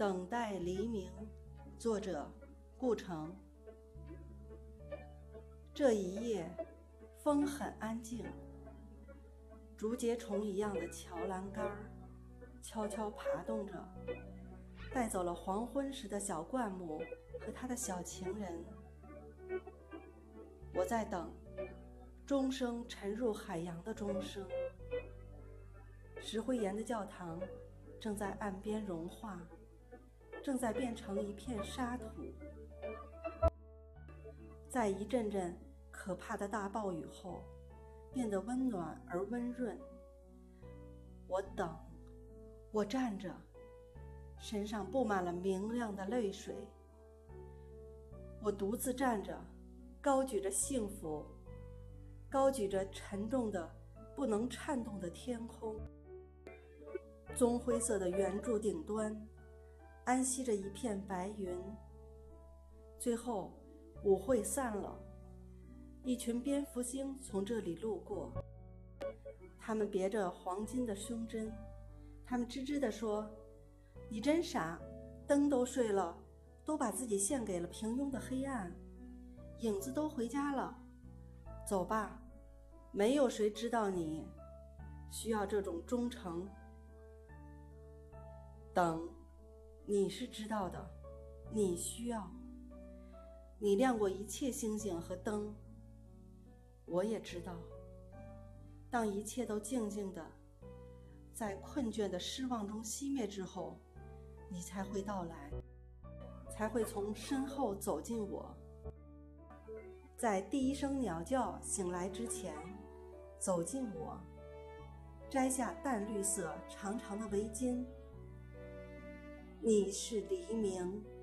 等待黎明，作者顾城。这一夜，风很安静。竹节虫一样的桥栏杆儿，悄悄爬动着，带走了黄昏时的小灌木和他的小情人。我在等，钟声沉入海洋的钟声。石灰岩的教堂正在岸边融化。正在变成一片沙土，在一阵阵可怕的大暴雨后，变得温暖而温润。我等，我站着，身上布满了明亮的泪水。我独自站着，高举着幸福，高举着沉重的、不能颤动的天空。棕灰色的圆柱顶端。安息着一片白云。最后，舞会散了，一群蝙蝠精从这里路过。他们别着黄金的胸针，他们吱吱地说：“你真傻，灯都睡了，都把自己献给了平庸的黑暗，影子都回家了。走吧，没有谁知道你需要这种忠诚。等。”你是知道的，你需要。你亮过一切星星和灯。我也知道。当一切都静静的，在困倦的失望中熄灭之后，你才会到来，才会从身后走进我。在第一声鸟叫醒来之前，走进我，摘下淡绿色长长的围巾。你是黎明。